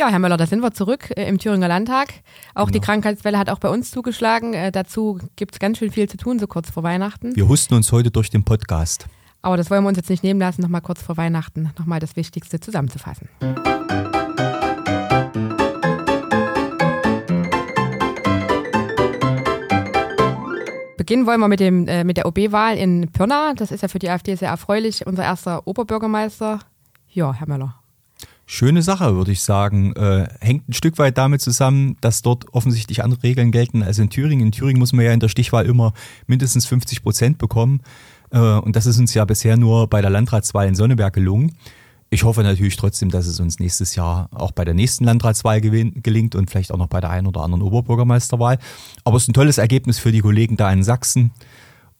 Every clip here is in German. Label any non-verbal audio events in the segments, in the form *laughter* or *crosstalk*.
Ja, Herr Möller, da sind wir zurück äh, im Thüringer Landtag. Auch genau. die Krankheitswelle hat auch bei uns zugeschlagen. Äh, dazu gibt es ganz schön viel zu tun, so kurz vor Weihnachten. Wir husten uns heute durch den Podcast. Aber das wollen wir uns jetzt nicht nehmen lassen, nochmal kurz vor Weihnachten nochmal das Wichtigste zusammenzufassen. Beginnen wollen wir mit, dem, äh, mit der OB-Wahl in Pirna. Das ist ja für die AfD sehr erfreulich. Unser erster Oberbürgermeister. Ja, Herr Möller. Schöne Sache, würde ich sagen. Äh, hängt ein Stück weit damit zusammen, dass dort offensichtlich andere Regeln gelten als in Thüringen. In Thüringen muss man ja in der Stichwahl immer mindestens 50 Prozent bekommen. Äh, und das ist uns ja bisher nur bei der Landratswahl in Sonneberg gelungen. Ich hoffe natürlich trotzdem, dass es uns nächstes Jahr auch bei der nächsten Landratswahl gelingt und vielleicht auch noch bei der einen oder anderen Oberbürgermeisterwahl. Aber es ist ein tolles Ergebnis für die Kollegen da in Sachsen.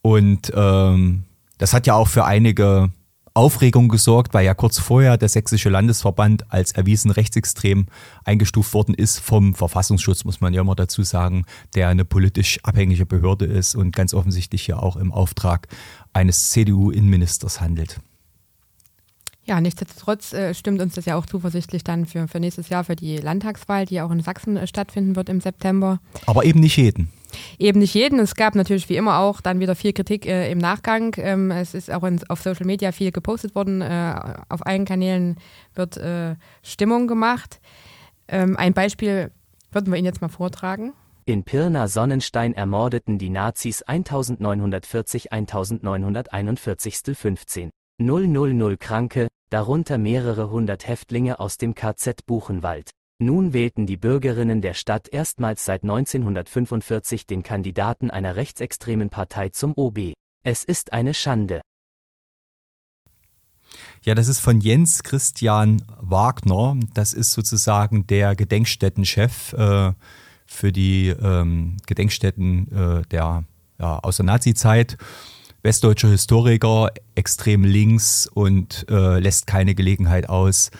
Und ähm, das hat ja auch für einige Aufregung gesorgt, weil ja kurz vorher der Sächsische Landesverband als erwiesen rechtsextrem eingestuft worden ist vom Verfassungsschutz, muss man ja immer dazu sagen, der eine politisch abhängige Behörde ist und ganz offensichtlich ja auch im Auftrag eines CDU-Innenministers handelt. Ja, nichtsdestotrotz äh, stimmt uns das ja auch zuversichtlich dann für, für nächstes Jahr, für die Landtagswahl, die auch in Sachsen äh, stattfinden wird im September. Aber eben nicht jeden. Eben nicht jeden. Es gab natürlich wie immer auch dann wieder viel Kritik äh, im Nachgang. Ähm, es ist auch in, auf Social Media viel gepostet worden. Äh, auf allen Kanälen wird äh, Stimmung gemacht. Ähm, ein Beispiel würden wir Ihnen jetzt mal vortragen. In Pirna Sonnenstein ermordeten die Nazis 1940 1941 15. 000 Kranke, darunter mehrere hundert Häftlinge aus dem KZ Buchenwald. Nun wählten die Bürgerinnen der Stadt erstmals seit 1945 den Kandidaten einer rechtsextremen Partei zum OB. Es ist eine Schande. Ja, das ist von Jens Christian Wagner. Das ist sozusagen der Gedenkstättenchef äh, für die ähm, Gedenkstätten äh, der, ja, aus der Nazi-Zeit westdeutscher Historiker, extrem links und äh, lässt keine Gelegenheit aus,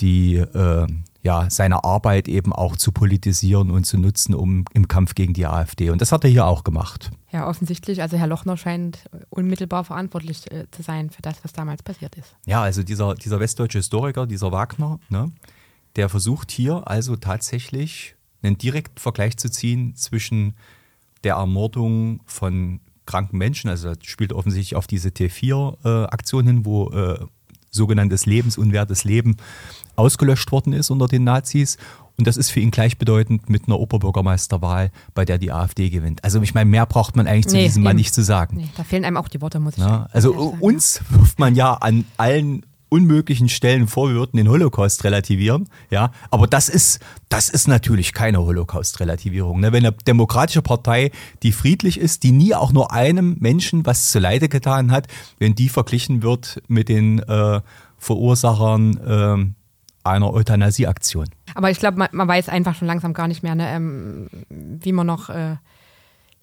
die äh, ja, seine Arbeit eben auch zu politisieren und zu nutzen, um im Kampf gegen die AfD. Und das hat er hier auch gemacht. Ja, offensichtlich. Also Herr Lochner scheint unmittelbar verantwortlich äh, zu sein für das, was damals passiert ist. Ja, also dieser, dieser westdeutsche Historiker, dieser Wagner, ne, der versucht hier also tatsächlich einen direkten Vergleich zu ziehen zwischen der Ermordung von kranken Menschen. Also das spielt offensichtlich auf diese T4-Aktion hin, wo äh, sogenanntes lebensunwertes Leben ausgelöscht worden ist unter den Nazis. Und das ist für ihn gleichbedeutend mit einer Oberbürgermeisterwahl, bei der die AfD gewinnt. Also ich meine, mehr braucht man eigentlich zu nee, diesem Mann nicht zu sagen. Nee, da fehlen einem auch die Worte, muss ich ja, sagen. Also uns wirft man ja an allen unmöglichen Stellen vor, wir würden den Holocaust relativieren. Ja, aber das ist, das ist natürlich keine Holocaust-Relativierung. Ne? Wenn eine demokratische Partei, die friedlich ist, die nie auch nur einem Menschen was zuleide getan hat, wenn die verglichen wird mit den äh, Verursachern äh, einer Euthanasieaktion. Aber ich glaube, man, man, weiß einfach schon langsam gar nicht mehr, ne, ähm, wie man noch äh,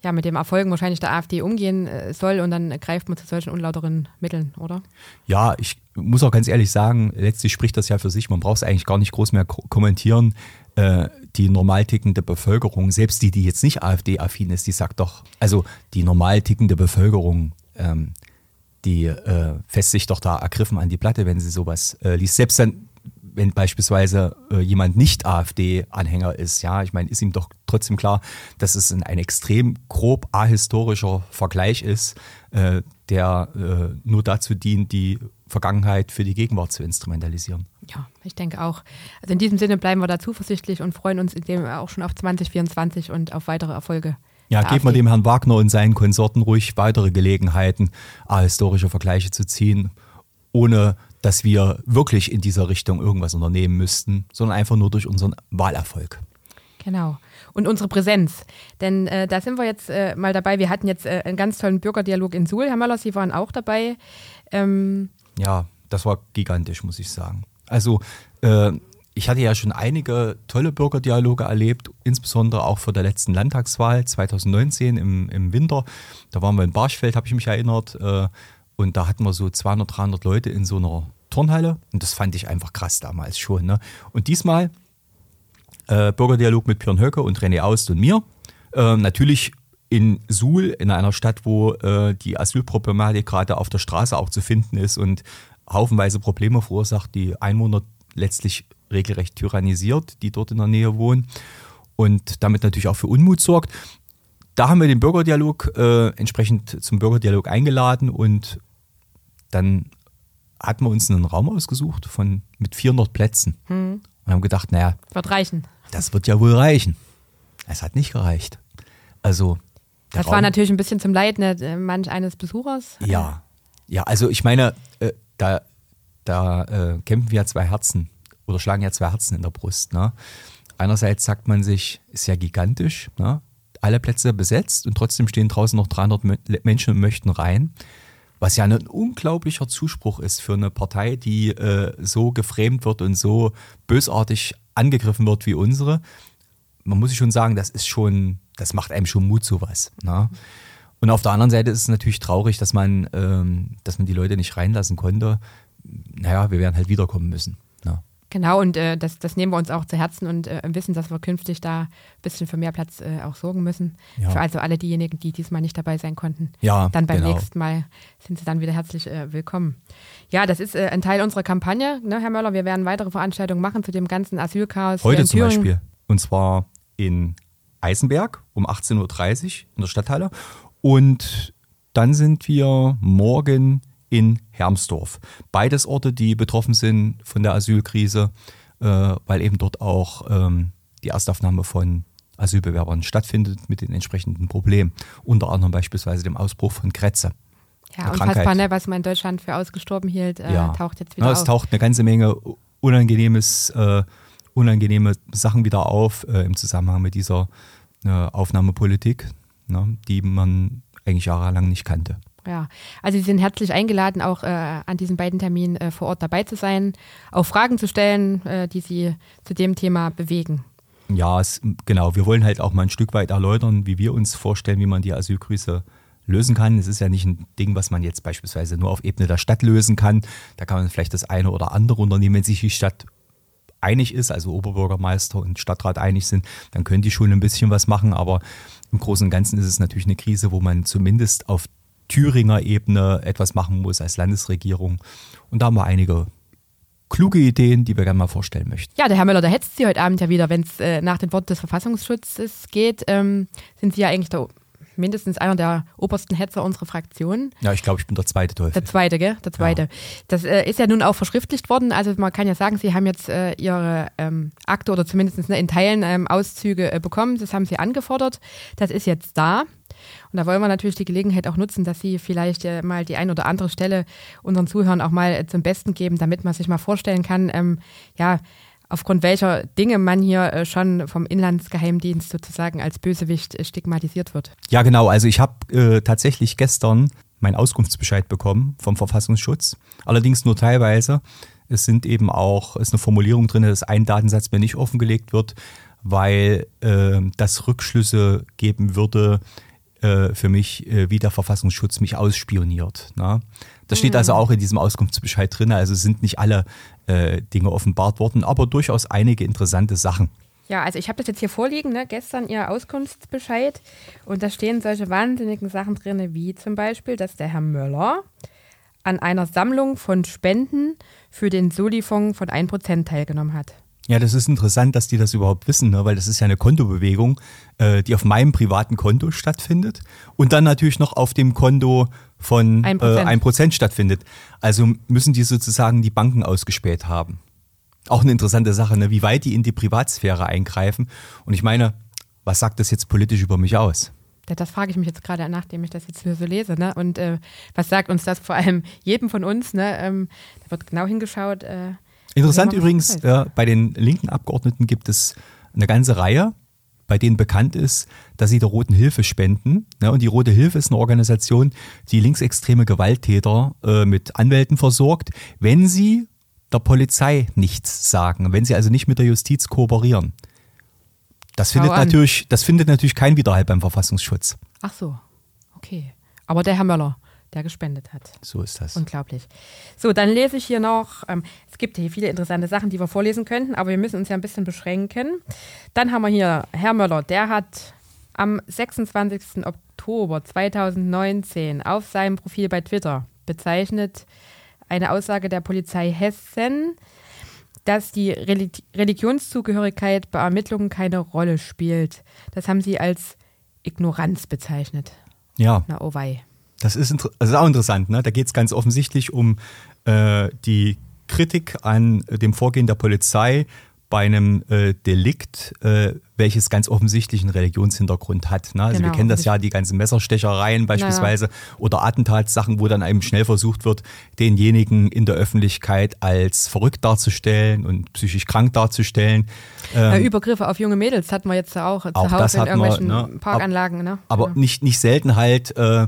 ja, mit dem Erfolgen wahrscheinlich der AfD umgehen äh, soll und dann greift man zu solchen unlauteren Mitteln, oder? Ja, ich muss auch ganz ehrlich sagen, letztlich spricht das ja für sich. Man braucht es eigentlich gar nicht groß mehr kommentieren. Äh, die normal tickende Bevölkerung, selbst die, die jetzt nicht AfD-affin ist, die sagt doch, also die normal tickende Bevölkerung, ähm, die äh, fässt sich doch da ergriffen an die Platte, wenn sie sowas äh, liest. Selbst dann wenn beispielsweise äh, jemand nicht AfD-Anhänger ist, ja, ich meine, ist ihm doch trotzdem klar, dass es ein, ein extrem grob ahistorischer Vergleich ist, äh, der äh, nur dazu dient, die Vergangenheit für die Gegenwart zu instrumentalisieren. Ja, ich denke auch. Also in diesem Sinne bleiben wir da zuversichtlich und freuen uns in dem auch schon auf 2024 und auf weitere Erfolge. Ja, geben wir dem Herrn Wagner und seinen Konsorten ruhig weitere Gelegenheiten, ahistorische Vergleiche zu ziehen, ohne dass wir wirklich in dieser Richtung irgendwas unternehmen müssten, sondern einfach nur durch unseren Wahlerfolg. Genau. Und unsere Präsenz. Denn äh, da sind wir jetzt äh, mal dabei. Wir hatten jetzt äh, einen ganz tollen Bürgerdialog in Suhl. Herr Möller, Sie waren auch dabei. Ähm ja, das war gigantisch, muss ich sagen. Also, äh, ich hatte ja schon einige tolle Bürgerdialoge erlebt, insbesondere auch vor der letzten Landtagswahl 2019 im, im Winter. Da waren wir in Barschfeld, habe ich mich erinnert. Und da hatten wir so 200, 300 Leute in so einer Turnhalle. Und das fand ich einfach krass damals schon. Ne? Und diesmal äh, Bürgerdialog mit Björn Höcke und René Aust und mir. Äh, natürlich in Suhl, in einer Stadt, wo äh, die Asylproblematik gerade auf der Straße auch zu finden ist und haufenweise Probleme verursacht, die Einwohner letztlich regelrecht tyrannisiert, die dort in der Nähe wohnen und damit natürlich auch für Unmut sorgt. Da haben wir den Bürgerdialog äh, entsprechend zum Bürgerdialog eingeladen und dann hatten wir uns einen Raum ausgesucht von mit 400 Plätzen Hm. und haben gedacht, naja, Wird reichen. das wird ja wohl reichen. Es hat nicht gereicht. Also Das war Raum- natürlich ein bisschen zum Leid ne, äh, manch eines Besuchers. Ja, ja, also ich meine, äh, da, da äh, kämpfen ja zwei Herzen oder schlagen ja zwei Herzen in der Brust. Ne? Einerseits sagt man sich, ist ja gigantisch, ne? alle Plätze besetzt und trotzdem stehen draußen noch 300 Me- Menschen und möchten rein. Was ja ein unglaublicher Zuspruch ist für eine Partei, die äh, so geframed wird und so bösartig angegriffen wird wie unsere. Man muss sich schon sagen, das ist schon, das macht einem schon Mut, sowas. Ne? Und auf der anderen Seite ist es natürlich traurig, dass man, ähm, dass man die Leute nicht reinlassen konnte. Naja, wir werden halt wiederkommen müssen. Genau, und äh, das, das nehmen wir uns auch zu Herzen und äh, wissen, dass wir künftig da ein bisschen für mehr Platz äh, auch sorgen müssen. Ja. Für also alle diejenigen, die diesmal nicht dabei sein konnten. Ja, Dann beim genau. nächsten Mal sind sie dann wieder herzlich äh, willkommen. Ja, das ist äh, ein Teil unserer Kampagne, ne, Herr Möller. Wir werden weitere Veranstaltungen machen zu dem ganzen Asylchaos. Heute in zum Thüringen. Beispiel. Und zwar in Eisenberg um 18.30 Uhr in der Stadthalle. Und dann sind wir morgen in Hermsdorf. Beides Orte, die betroffen sind von der Asylkrise, äh, weil eben dort auch ähm, die Erstaufnahme von Asylbewerbern stattfindet mit den entsprechenden Problemen. Unter anderem beispielsweise dem Ausbruch von Krätze. Ja, unfassbar, ne, was man in Deutschland für ausgestorben hielt, äh, Ja. taucht jetzt wieder Ja, es auf. taucht eine ganze Menge unangenehmes, äh, unangenehme Sachen wieder auf äh, im Zusammenhang mit dieser äh, Aufnahmepolitik, ne, die man eigentlich jahrelang nicht kannte. Ja, also Sie sind herzlich eingeladen, auch äh, an diesen beiden Terminen äh, vor Ort dabei zu sein, auch Fragen zu stellen, äh, die Sie zu dem Thema bewegen. Ja, es, genau. Wir wollen halt auch mal ein Stück weit erläutern, wie wir uns vorstellen, wie man die Asylkrise lösen kann. Es ist ja nicht ein Ding, was man jetzt beispielsweise nur auf Ebene der Stadt lösen kann. Da kann man vielleicht das eine oder andere unternehmen, wenn sich die Stadt einig ist, also Oberbürgermeister und Stadtrat einig sind, dann können die schon ein bisschen was machen. Aber im Großen und Ganzen ist es natürlich eine Krise, wo man zumindest auf Thüringer Ebene etwas machen muss als Landesregierung. Und da haben wir einige kluge Ideen, die wir gerne mal vorstellen möchten. Ja, der Herr Möller, da hetzt Sie heute Abend ja wieder, wenn es äh, nach dem Wort des Verfassungsschutzes geht. Ähm, sind Sie ja eigentlich der, mindestens einer der obersten Hetzer unserer Fraktion. Ja, ich glaube, ich bin der zweite Teufel. Der zweite, gell? Der zweite. Das äh, ist ja nun auch verschriftlicht worden. Also man kann ja sagen, Sie haben jetzt äh, Ihre ähm, Akte oder zumindest ne, in Teilen ähm, Auszüge äh, bekommen. Das haben Sie angefordert. Das ist jetzt da. Und da wollen wir natürlich die Gelegenheit auch nutzen, dass Sie vielleicht äh, mal die ein oder andere Stelle unseren Zuhörern auch mal äh, zum Besten geben, damit man sich mal vorstellen kann, ähm, ja, aufgrund welcher Dinge man hier äh, schon vom Inlandsgeheimdienst sozusagen als Bösewicht äh, stigmatisiert wird. Ja, genau. Also ich habe äh, tatsächlich gestern meinen Auskunftsbescheid bekommen vom Verfassungsschutz. Allerdings nur teilweise. Es sind eben auch, ist eine Formulierung drin, dass ein Datensatz mir nicht offengelegt wird, weil äh, das Rückschlüsse geben würde äh, für mich, äh, wie der Verfassungsschutz mich ausspioniert. Ne? Das steht also auch in diesem Auskunftsbescheid drin. Also sind nicht alle äh, Dinge offenbart worden, aber durchaus einige interessante Sachen. Ja, also ich habe das jetzt hier vorliegen, ne? gestern Ihr Auskunftsbescheid und da stehen solche wahnsinnigen Sachen drin, wie zum Beispiel, dass der Herr Möller an einer Sammlung von Spenden für den Soli-Fonds von 1% teilgenommen hat. Ja, das ist interessant, dass die das überhaupt wissen, ne? weil das ist ja eine Kontobewegung, äh, die auf meinem privaten Konto stattfindet und dann natürlich noch auf dem Konto von Ein äh, Prozent. 1% stattfindet. Also müssen die sozusagen die Banken ausgespäht haben. Auch eine interessante Sache, ne? wie weit die in die Privatsphäre eingreifen. Und ich meine, was sagt das jetzt politisch über mich aus? Das frage ich mich jetzt gerade, nachdem ich das jetzt hier so lese. Ne? Und äh, was sagt uns das vor allem jedem von uns? Ne? Ähm, da wird genau hingeschaut. Äh, Interessant übrigens, ja, bei den linken Abgeordneten gibt es eine ganze Reihe, bei denen bekannt ist, dass sie der Roten Hilfe spenden. Ja, und die Rote Hilfe ist eine Organisation, die linksextreme Gewalttäter äh, mit Anwälten versorgt, wenn sie der Polizei nichts sagen, wenn sie also nicht mit der Justiz kooperieren. Das findet, an. natürlich, das findet natürlich kein Widerhall beim Verfassungsschutz. ach so, okay. Aber der Herr Möller, der gespendet hat. So ist das. Unglaublich. So, dann lese ich hier noch, ähm, es gibt hier viele interessante Sachen, die wir vorlesen könnten, aber wir müssen uns ja ein bisschen beschränken. Dann haben wir hier Herr Möller, der hat am 26. Oktober 2019 auf seinem Profil bei Twitter bezeichnet eine Aussage der Polizei Hessen, dass die Reli Religionszugehörigkeit bei Ermittlungen keine Rolle spielt. Das haben Sie als Ignoranz bezeichnet. Ja. Na, oh wei. Das ist, das ist auch interessant. Ne? Da geht es ganz offensichtlich um äh, die Kritik an dem Vorgehen der Polizei bei einem äh, Delikt, äh, welches ganz offensichtlich einen Religionshintergrund hat. Ne? Also Genau. wir kennen das ja, die ganzen Messerstechereien beispielsweise oder Attentatssachen, wo dann eben schnell versucht wird, denjenigen in der Öffentlichkeit als verrückt darzustellen und psychisch krank darzustellen. Ähm, Übergriffe auf junge Mädels hatten wir jetzt auch, zu Auch Hause das in hatten wir, irgendwelchen ne? Parkanlagen. Ne? Aber Ja. nicht, nicht selten halt äh,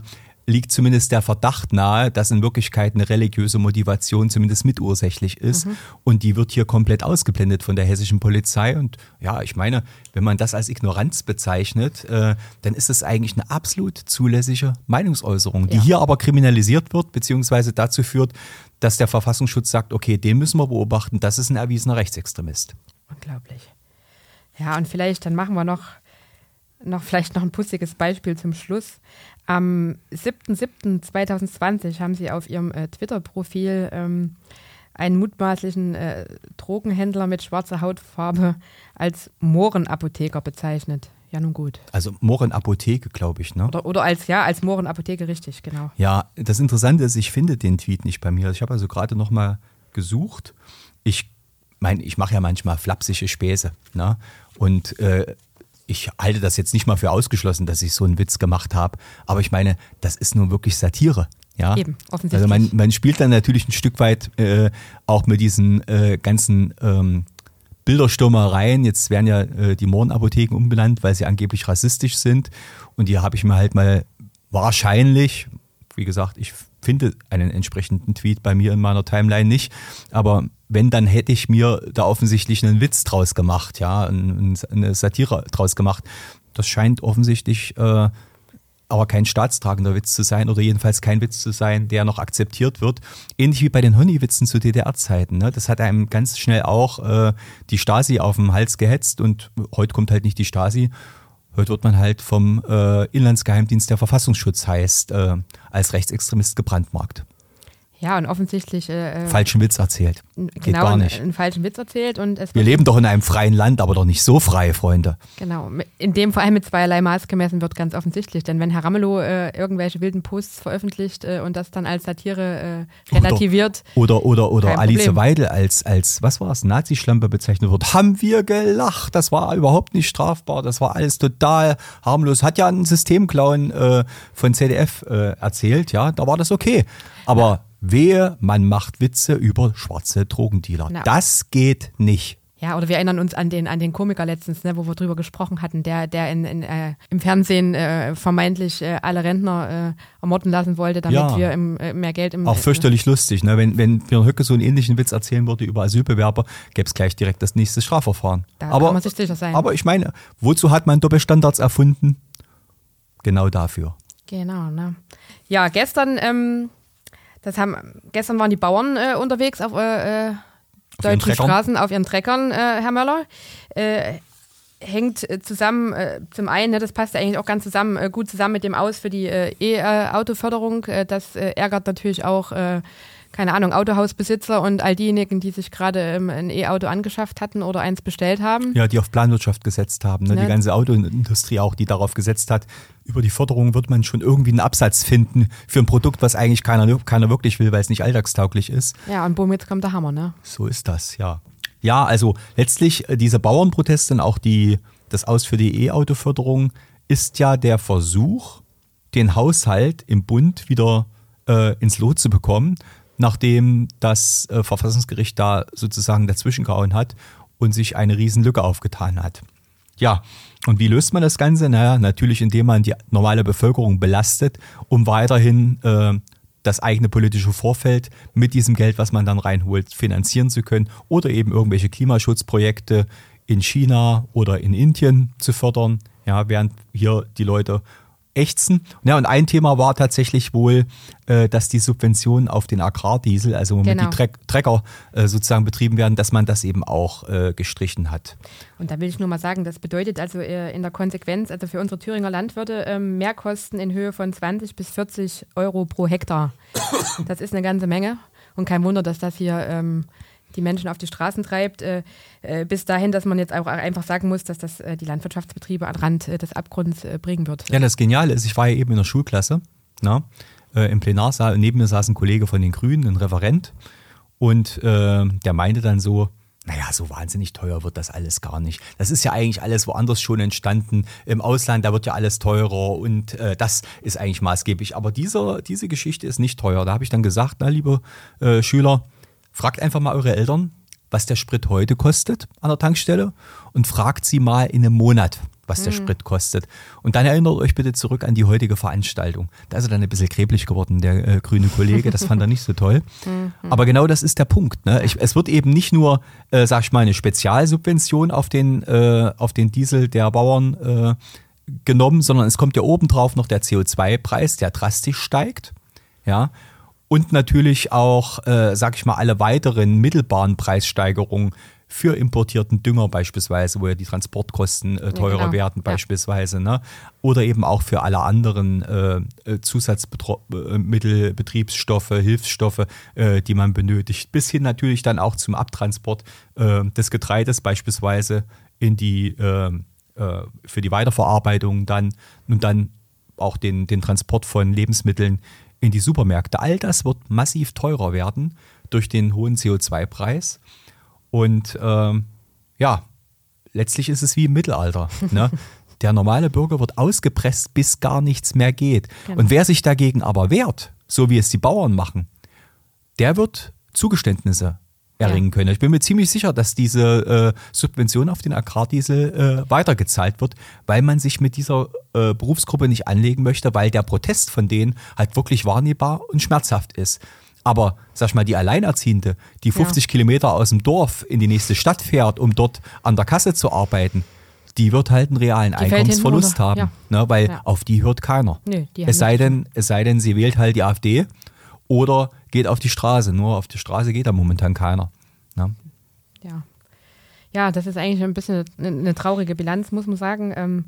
liegt zumindest der Verdacht nahe, dass in Wirklichkeit eine religiöse Motivation zumindest mitursächlich ist. Mhm. Und die wird hier komplett ausgeblendet von der hessischen Polizei. Und ja, ich meine, wenn man das als Ignoranz bezeichnet, äh, dann ist es eigentlich eine absolut zulässige Meinungsäußerung, die Ja. hier aber kriminalisiert wird, beziehungsweise dazu führt, dass der Verfassungsschutz sagt, okay, den müssen wir beobachten, das ist ein erwiesener Rechtsextremist. Unglaublich. Ja, und vielleicht, dann machen wir noch, noch vielleicht noch ein pussiges Beispiel zum Schluss. Am 7.7.2020 haben Sie auf Ihrem äh, Twitter-Profil ähm, einen mutmaßlichen äh, Drogenhändler mit schwarzer Hautfarbe als Mohrenapotheker bezeichnet. Ja, nun gut. Also Mohren Apotheke, glaube ich, ne? Oder, oder als, ja, als Mohrenapotheke, richtig, genau. Ja, das Interessante ist, ich finde den Tweet nicht bei mir. Ich habe also gerade noch mal gesucht. Ich meine, ich mache ja manchmal flapsige Späße. Ne? Und äh, ich halte das jetzt nicht mal für ausgeschlossen, dass ich so einen Witz gemacht habe. Aber ich meine, das ist nun wirklich Satire. Ja? Eben, offensichtlich. Also man, man spielt dann natürlich ein Stück weit äh, auch mit diesen äh, ganzen ähm, Bilderstürmereien. Jetzt werden ja äh, die Mohrenapotheken umbenannt, weil sie angeblich rassistisch sind. Und hier habe ich mir halt mal wahrscheinlich, wie gesagt, ich finde einen entsprechenden Tweet bei mir in meiner Timeline nicht, aber wenn, dann hätte ich mir da offensichtlich einen Witz draus gemacht, ja, ein- ein- eine Satire draus gemacht. Das scheint offensichtlich äh, aber kein staatstragender Witz zu sein oder jedenfalls kein Witz zu sein, der noch akzeptiert wird. Ähnlich wie bei den Honey-Witzen zu DDR-Zeiten. Ne? Das hat einem ganz schnell auch äh, die Stasi auf den Hals gehetzt und heute kommt halt nicht die Stasi. Heute wird man halt vom äh, Inlandsgeheimdienst, der Verfassungsschutz heißt, äh, als Rechtsextremist gebrandmarkt. Ja, und offensichtlich äh, äh, Falschen Witz erzählt. Geht genau gar nicht. einen falschen Witz erzählt und es Wir leben doch in einem freien Land, aber doch nicht so frei, Freunde. Genau, in dem vor allem mit zweierlei Maß gemessen wird ganz offensichtlich. Denn wenn Herr Ramelow äh, irgendwelche wilden Posts veröffentlicht äh, und das dann als Satire äh, relativiert, Oder, oder, oder Kein Alice. Weidel als, als, was war es, Nazi-Schlampe bezeichnet wird. Haben wir gelacht. Das war überhaupt nicht strafbar. Das war alles total harmlos. Hat ja ein Systemclown äh, von ZDF äh, erzählt. Ja, da war das okay. Aber wehe, man macht Witze über schwarze Drogendealer. Na. Das geht nicht. ja, oder wir erinnern uns an den, an den Komiker letztens, ne, wo wir drüber gesprochen hatten, der, der in, in, äh, im Fernsehen äh, vermeintlich äh, alle Rentner äh, ermorden lassen wollte, damit Ja. wir im, äh, mehr Geld im Auch fürchterlich lustig. Ne? Wenn, wenn Björn Höcke so einen ähnlichen Witz erzählen würde über Asylbewerber, gäbe es gleich direkt das nächste Strafverfahren. Da aber, kann man sich sicher sein. aber ich meine, wozu hat man Doppelstandards erfunden? Genau dafür. Genau, ne? Ja, gestern, ähm, das haben, gestern waren die Bauern äh, unterwegs auf äh, äh, deutschen? Straßen auf ihren Treckern, äh, Herr Möller. Hängt äh, zusammen, äh, zum einen, ne, das passt ja eigentlich auch ganz zusammen, äh, gut zusammen mit dem Aus für die äh, E-Auto-Förderung. Äh, das äh, ärgert natürlich auch, keine Ahnung, Autohausbesitzer und all diejenigen, die sich gerade ähm, ein E-Auto angeschafft hatten oder eins bestellt haben. Ja, die auf Planwirtschaft gesetzt haben. Ne? Ne? Die ganze Autoindustrie auch, die darauf gesetzt hat. Über die Förderung wird man schon irgendwie einen Absatz finden für ein Produkt, was eigentlich keiner, keiner wirklich will, weil es nicht alltagstauglich ist. Ja, und boom, jetzt kommt der Hammer, ne? So ist das, ja. Ja, also letztlich äh, diese Bauernproteste und auch die, das Aus für die E-Auto-Förderung ist ja der Versuch, den Haushalt im Bund wieder äh, ins Lot zu bekommen, nachdem das äh, Verfassungsgericht da sozusagen dazwischen gehauen hat und sich eine Riesenlücke aufgetan hat. Ja, und wie löst man das Ganze? Naja, natürlich, indem man die normale Bevölkerung belastet, um weiterhin äh, das eigene politische Vorfeld mit diesem Geld, was man dann reinholt, finanzieren zu können oder eben irgendwelche Klimaschutzprojekte in China oder in Indien zu fördern, ja, während hier die Leute ächzen. Ja, und ein Thema war tatsächlich wohl, äh, dass die Subventionen auf den Agrardiesel, also womit Genau. die Treck, Trecker äh, sozusagen betrieben werden, dass man das eben auch äh, gestrichen hat. Und da will ich nur mal sagen, das bedeutet also äh, in der Konsequenz, also für unsere Thüringer Landwirte, ähm, Mehrkosten in Höhe von 20 bis 40 Euro pro Hektar. Das ist eine ganze Menge. Und kein Wunder, dass das hier ähm, die Menschen auf die Straßen treibt, äh, äh, bis dahin, dass man jetzt auch einfach sagen muss, dass das äh, die Landwirtschaftsbetriebe an Rand des Abgrunds bringen wird. Ja, das Geniale ist, ich war ja eben in der Schulklasse, na, im Plenarsaal, und neben mir saß ein Kollege von den Grünen, ein Referent, und der meinte dann so, naja, so wahnsinnig teuer wird das alles gar nicht. Das ist ja eigentlich alles woanders schon entstanden. Im Ausland, da wird ja alles teurer und äh, das ist eigentlich maßgeblich. Aber dieser, diese Geschichte ist nicht teuer. Da habe ich dann gesagt, na, liebe äh, Schüler, fragt einfach mal eure Eltern, was der Sprit heute kostet an der Tankstelle und fragt sie mal in einem Monat, was der mhm. Sprit kostet. Und dann erinnert euch bitte zurück an die heutige Veranstaltung. Da ist er dann ein bisschen kreblich geworden, der äh, grüne Kollege. Das fand er nicht so toll. Mhm. Aber genau das ist der Punkt. Ne? Ich, es wird eben nicht nur, äh, sag ich mal, eine Spezialsubvention auf den, äh, auf den Diesel der Bauern äh, genommen, sondern es kommt ja obendrauf noch der CO2-Preis, der drastisch steigt. Ja. Und natürlich auch, äh, sag ich mal, alle weiteren mittelbaren Preissteigerungen für importierten Dünger beispielsweise, wo ja die Transportkosten äh, teurer ja, genau. werden beispielsweise, ja. ne? oder eben auch für alle anderen äh, äh Zusatzmittel, Betriebsstoffe, Hilfsstoffe, äh, die man benötigt, bis hin natürlich dann auch zum Abtransport äh, des Getreides beispielsweise in die äh, für die Weiterverarbeitung dann und dann auch den, den Transport von Lebensmitteln in die Supermärkte. All das wird massiv teurer werden durch den hohen CO2-Preis. Und ähm, ja, letztlich ist es wie im Mittelalter. *laughs* Ne? Der normale Bürger wird ausgepresst, bis gar nichts mehr geht. Genau. Und wer sich dagegen aber wehrt, so wie es die Bauern machen, der wird Zugeständnisse erringen können. Ich bin mir ziemlich sicher, dass diese äh, Subvention auf den Agrardiesel äh, weitergezahlt wird, weil man sich mit dieser äh, Berufsgruppe nicht anlegen möchte, weil der Protest von denen halt wirklich wahrnehmbar und schmerzhaft ist. Aber sag ich mal, die Alleinerziehende, die 50 ja. Kilometer aus dem Dorf in die nächste Stadt fährt, um dort an der Kasse zu arbeiten, die wird halt einen realen die Einkommensverlust haben, ja. ne, weil ja. auf die hört keiner. Nö, es, sei denn, es sei denn, sie wählt halt die AfD oder geht auf die Straße. Nur auf die Straße geht da momentan keiner. Ne? Ja. Ja, das ist eigentlich ein bisschen eine, eine traurige Bilanz, muss man sagen. Ähm,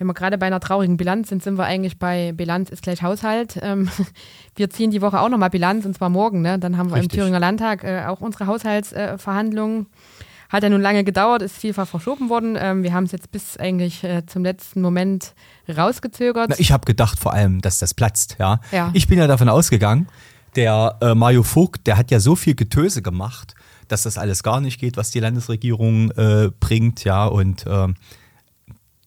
wenn wir gerade bei einer traurigen Bilanz sind, sind wir eigentlich bei Bilanz ist gleich Haushalt. Ähm, *laughs* wir ziehen die Woche auch nochmal Bilanz und zwar morgen. Ne? Dann haben wir Richtig. im Thüringer Landtag äh, auch unsere Haushaltsverhandlungen. Äh, Hat ja nun lange gedauert, ist vielfach verschoben worden. Ähm, wir haben es jetzt bis eigentlich äh, zum letzten Moment rausgezögert. Na, ich habe gedacht vor allem, dass das platzt. Ja? ja. Ich bin ja davon ausgegangen, der äh, Mario Vogt, der hat ja so viel Getöse gemacht, dass das alles gar nicht geht, was die Landesregierung äh, bringt. Ja, und ähm,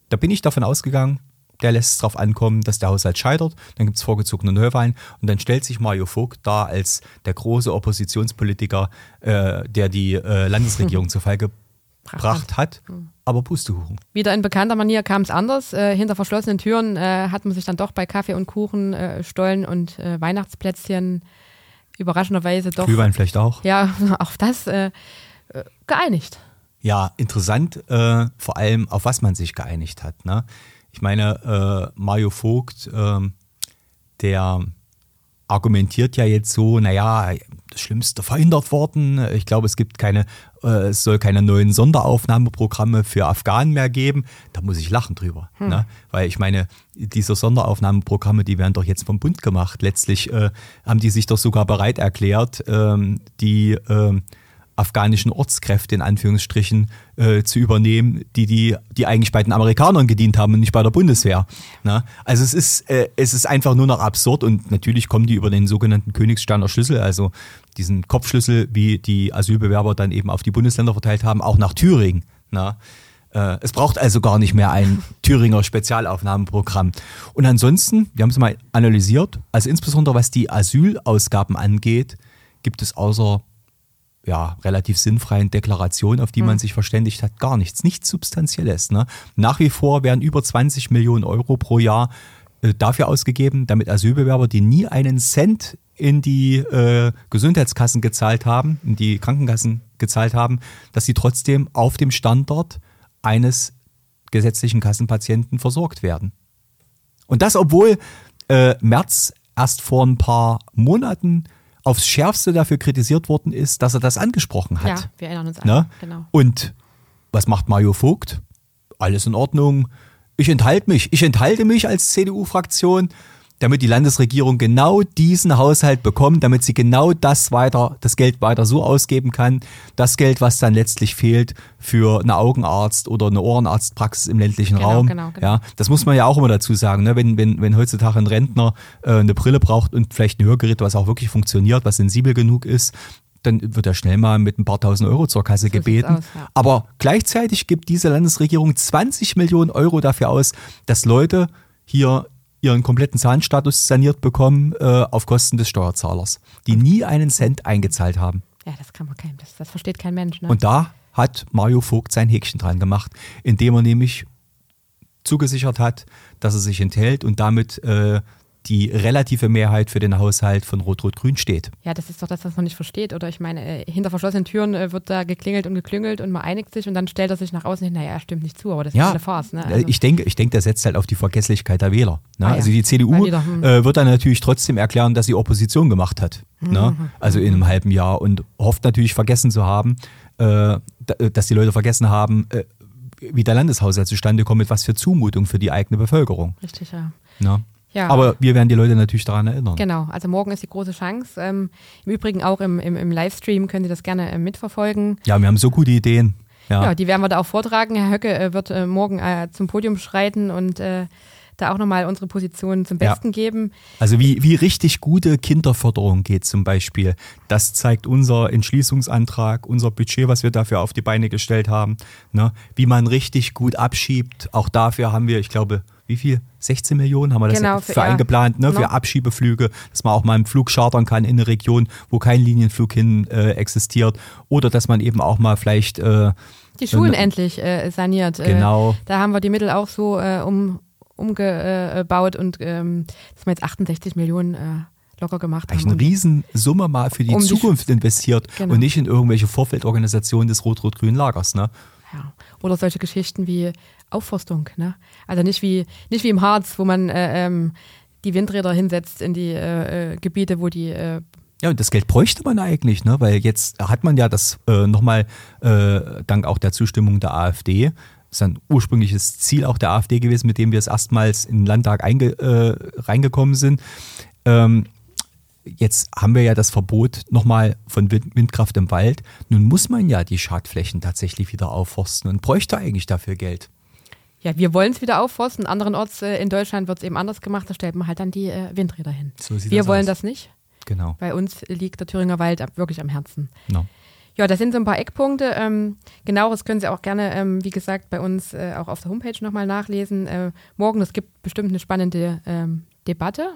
da bin ich davon ausgegangen, der lässt es darauf ankommen, dass der Haushalt scheitert, dann gibt es vorgezogene Neuwahlen und dann stellt sich Mario Vogt da als der große Oppositionspolitiker, äh, der die äh, Landesregierung *laughs* zu Fall gebracht hat. Aber Pustekuchen. Wieder in bekannter Manier kam es anders. Äh, hinter verschlossenen Türen äh, hat man sich dann doch bei Kaffee und Kuchen, äh, Stollen und äh, Weihnachtsplätzchen überraschenderweise doch. Glühwein vielleicht auch. Ja, *laughs* auf das äh, geeinigt. Ja, interessant, äh, vor allem auf was man sich geeinigt hat. Ne? Ich meine, Mario Vogt, äh, der argumentiert ja jetzt so, naja, das Schlimmste verhindert worden. Ich glaube, es gibt keine, äh, es soll keine neuen Sonderaufnahmeprogramme für Afghanen mehr geben. Da muss ich lachen drüber. Hm. Ne? Weil ich meine, diese Sonderaufnahmeprogramme, die werden doch jetzt vom Bund gemacht. Letztlich äh, haben die sich doch sogar bereit erklärt, ähm, die äh, afghanischen Ortskräfte in Anführungsstrichen äh, zu übernehmen, die, die, die eigentlich bei den Amerikanern gedient haben und nicht bei der Bundeswehr. Na? Also es ist, äh, es ist einfach nur noch absurd und natürlich kommen die über den sogenannten Königssterner Schlüssel, also diesen Kopfschlüssel, wie die Asylbewerber dann eben auf die Bundesländer verteilt haben, auch nach Thüringen. Na? Äh, es braucht also gar nicht mehr ein *laughs* Thüringer Spezialaufnahmeprogramm. Und ansonsten, wir haben es mal analysiert, also insbesondere was die Asylausgaben angeht, gibt es außer ja, relativ sinnfreien Deklaration, auf die man sich verständigt hat, gar nichts, nichts Substanzielles. Ne? Nach wie vor werden über 20 Millionen Euro pro Jahr dafür ausgegeben, damit Asylbewerber, die nie einen Cent in die äh, Gesundheitskassen gezahlt haben, in die Krankenkassen gezahlt haben, dass sie trotzdem auf dem Standort eines gesetzlichen Kassenpatienten versorgt werden. Und das, obwohl äh, März erst vor ein paar Monaten aufs Schärfste dafür kritisiert worden ist, dass er das angesprochen hat. Ja, wir erinnern uns an. Ne? Genau. Und was macht Mario Vogt? Alles in Ordnung. Ich enthalte mich. Ich enthalte mich als CDU-Fraktion. damit die Landesregierung genau diesen Haushalt bekommt, damit sie genau das weiter, das Geld weiter so ausgeben kann, das Geld, was dann letztlich fehlt für eine Augenarzt oder eine Ohrenarztpraxis im ländlichen Genau, Raum. genau, genau. Ja, das muss man ja auch immer dazu sagen, ne? wenn, wenn, wenn heutzutage ein Rentner äh, eine Brille braucht und vielleicht ein Hörgerät, was auch wirklich funktioniert, was sensibel genug ist, dann wird er schnell mal mit ein paar tausend Euro zur Kasse sieht's gebeten. aus, ja. Aber gleichzeitig gibt diese Landesregierung 20 Millionen Euro dafür aus, dass Leute hier ihren kompletten Zahnstatus saniert bekommen äh, auf Kosten des Steuerzahlers, die nie einen Cent eingezahlt haben. Ja, das kann man kein, das, das versteht kein Mensch. Ne? Und da hat Mario Vogt sein Häkchen dran gemacht, indem er nämlich zugesichert hat, dass er sich enthält und damit äh, die relative Mehrheit für den Haushalt von Rot-Rot-Grün steht. Ja, das ist doch das, was man nicht versteht. Oder ich meine, äh, hinter verschlossenen Türen äh, wird da geklingelt und geklüngelt und man einigt sich und dann stellt er sich nach außen hin, naja, er stimmt nicht zu, aber das ist Ja, eine Farce. Ne? Äh, ich denke, ich denke, der setzt halt auf die Vergesslichkeit der Wähler. Ne? Ah, ja. Also die CDU wieder, hm. äh, wird dann natürlich trotzdem erklären, dass sie Opposition gemacht hat. Ne? Mhm. Also in einem halben Jahr und hofft natürlich vergessen zu haben, äh, da- dass die Leute vergessen haben, äh, wie der Landeshaushalt zustande kommt, mit was für Zumutung für die eigene Bevölkerung. Richtig, ja. Ne? Ja. Aber wir werden die Leute natürlich daran erinnern. Genau, also morgen ist die große Chance. Ähm, Im Übrigen auch im, im, im Livestream können Sie das gerne äh, mitverfolgen. Ja, wir haben so gute Ideen. Ja. Ja, die werden wir da auch vortragen. Herr Höcke äh, wird äh, morgen äh, zum Podium schreiten und äh, da auch nochmal unsere Position zum Ja. Besten geben. Also wie, wie richtig gute Kinderförderung geht zum Beispiel, das zeigt unser Entschließungsantrag, unser Budget, was wir dafür auf die Beine gestellt haben. Ne? Wie man richtig gut abschiebt, auch dafür haben wir, ich glaube, wie viel? 16 Millionen haben wir das Genau, für, für- ja. eingeplant, ne? für Genau. Abschiebeflüge, dass man auch mal einen Flug chartern kann in eine Region, wo kein Linienflug hin äh, existiert. Oder dass man eben auch mal vielleicht äh, Die Schulen Äh, endlich saniert. Äh, genau Da haben wir die Mittel auch so äh, um, umgebaut und ähm, dass wir jetzt 68 Millionen äh, locker gemacht eigentlich haben. eine Riesensumme mal für die Um die Zukunft investiert Genau. und nicht in irgendwelche Vorfeldorganisationen des Rot-Rot-Grünen Lagers. Ne? Ja. Oder solche Geschichten wie Aufforstung. Ne? Also nicht wie, nicht wie im Harz, wo man äh, ähm, die Windräder hinsetzt in die äh, äh, Gebiete, wo die äh, Ja, und das Geld bräuchte man eigentlich, ne? weil jetzt hat man ja das äh, nochmal äh, dank auch der Zustimmung der AfD, das ist ein ursprüngliches Ziel auch der AfD gewesen, mit dem wir es erstmals in den Landtag einge, äh, reingekommen sind. Ähm, jetzt haben wir ja das Verbot nochmal von Wind- Windkraft im Wald. Nun muss man ja die Schadflächen tatsächlich wieder aufforsten und bräuchte eigentlich dafür Geld. Ja, wir wollen es wieder aufforsten. Anderenorts äh, in Deutschland wird es eben anders gemacht. Da stellt man halt dann die äh, Windräder hin. So sieht wir das wollen aus. das nicht. Genau. Bei uns liegt der Thüringer Wald wirklich am Herzen. No. Ja, das sind so ein paar Eckpunkte. Ähm, genaueres können Sie auch gerne, ähm, wie gesagt, bei uns äh, auch auf der Homepage nochmal nachlesen. Äh, morgen, es gibt bestimmt eine spannende ähm, Debatte.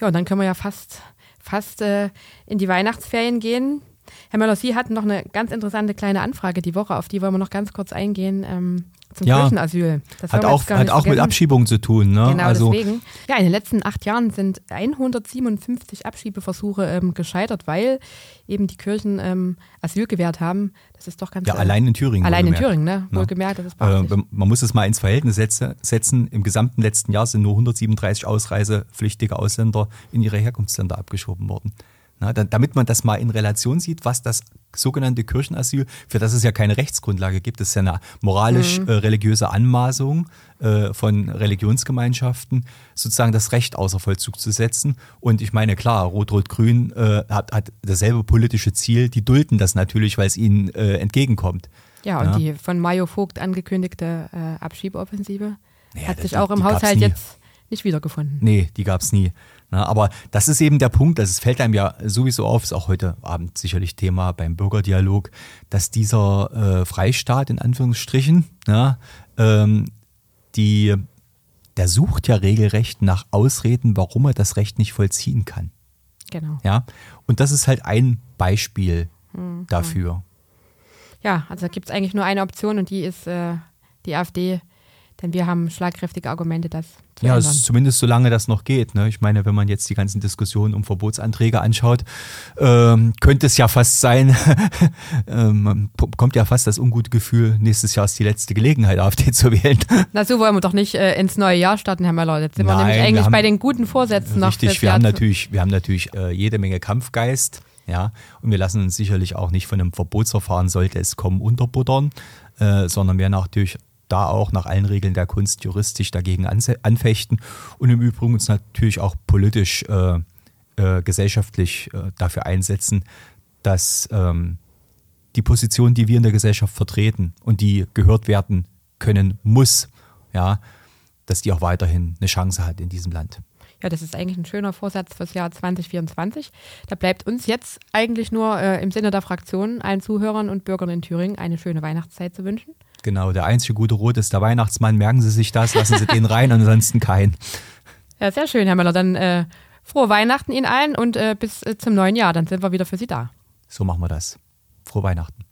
Ja, und dann können wir ja fast, fast äh, in die Weihnachtsferien gehen. Herr Möller, Sie hatten noch eine ganz interessante kleine Anfrage die Woche, auf die wollen wir noch ganz kurz eingehen. Ähm, zum Ja. Kirchenasyl. Das Hat auch, hat auch mit vergessen. Abschiebung zu tun. Ne? Genau, also, deswegen. Ja, in den letzten acht Jahren sind 157 Abschiebeversuche ähm, gescheitert, weil eben die Kirchen ähm, Asyl gewährt haben. Das ist doch ganz ja, äh, allein in Thüringen. Allein in. Thüringen, ne? Ja. Wohlgemerkt, das ist Äh, beachtlich. wenn- man muss es mal ins Verhältnis setze- setzen. Im gesamten letzten Jahr sind nur 137 ausreisepflichtige Ausländer in ihre Herkunftsländer abgeschoben worden. Na, da, damit man das mal in Relation sieht, was das sogenannte Kirchenasyl, für das es ja keine Rechtsgrundlage gibt, das ist ja eine moralisch-religiöse Anmaßung äh, von Religionsgemeinschaften, sozusagen das Recht außer Vollzug zu setzen. Und ich meine, klar, Rot-Rot-Grün äh, hat, hat dasselbe politische Ziel, die dulden das natürlich, weil es ihnen äh, entgegenkommt. ja, und ja. die von Mayo Vogt angekündigte äh, Abschiebeoffensive Ja, hat sich auch im Haushalt jetzt nicht wiedergefunden. Nee, die gab's nie. Na, aber das ist eben der Punkt, das fällt einem ja sowieso auf, ist auch heute Abend sicherlich Thema beim Bürgerdialog, dass dieser äh, Freistaat in Anführungsstrichen, ja, ähm, die, der sucht ja regelrecht nach Ausreden, warum er das Recht nicht vollziehen kann. Genau. Ja, und das ist halt ein Beispiel Mhm. dafür. Ja, also da gibt es eigentlich nur eine Option und die ist äh, die AfD, denn wir haben schlagkräftige Argumente, das zu Ja, ändern. zumindest solange das noch geht. Ne? Ich meine, wenn man jetzt die ganzen Diskussionen um Verbotsanträge anschaut, ähm, könnte es ja fast sein, *laughs* ähm, bekommt ja fast das ungute Gefühl, nächstes Jahr ist die letzte Gelegenheit, *laughs* AfD zu wählen. Na, so wollen wir doch nicht äh, ins neue Jahr starten, Herr Möller. Jetzt sind wir Nein, nämlich wir eigentlich haben- bei den guten Vorsätzen noch. Richtig, wir Jahr haben natürlich, wir haben natürlich äh, jede Menge Kampfgeist, ja, und wir lassen uns sicherlich auch nicht von einem Verbotsverfahren, sollte es kommen, unterbuttern, äh, sondern werden auch natürlich da auch nach allen Regeln der Kunst juristisch dagegen anfechten und im Übrigen uns natürlich auch politisch, äh, äh, gesellschaftlich äh, dafür einsetzen, dass ähm, die Position, die wir in der Gesellschaft vertreten und die gehört werden können muss, ja, dass die auch weiterhin eine Chance hat in diesem Land. Ja, das ist eigentlich ein schöner Vorsatz fürs Jahr 2024. Da bleibt uns jetzt eigentlich nur äh, im Sinne der Fraktion allen Zuhörern und Bürgern in Thüringen eine schöne Weihnachtszeit zu wünschen. Genau, der einzige gute Rot ist der Weihnachtsmann. Merken Sie sich das, lassen Sie den rein, ansonsten kein. Ja, sehr schön, Herr Möller. Dann äh, frohe Weihnachten Ihnen allen und äh, bis äh, zum neuen Jahr. Dann sind wir wieder für Sie da. So machen wir das. Frohe Weihnachten.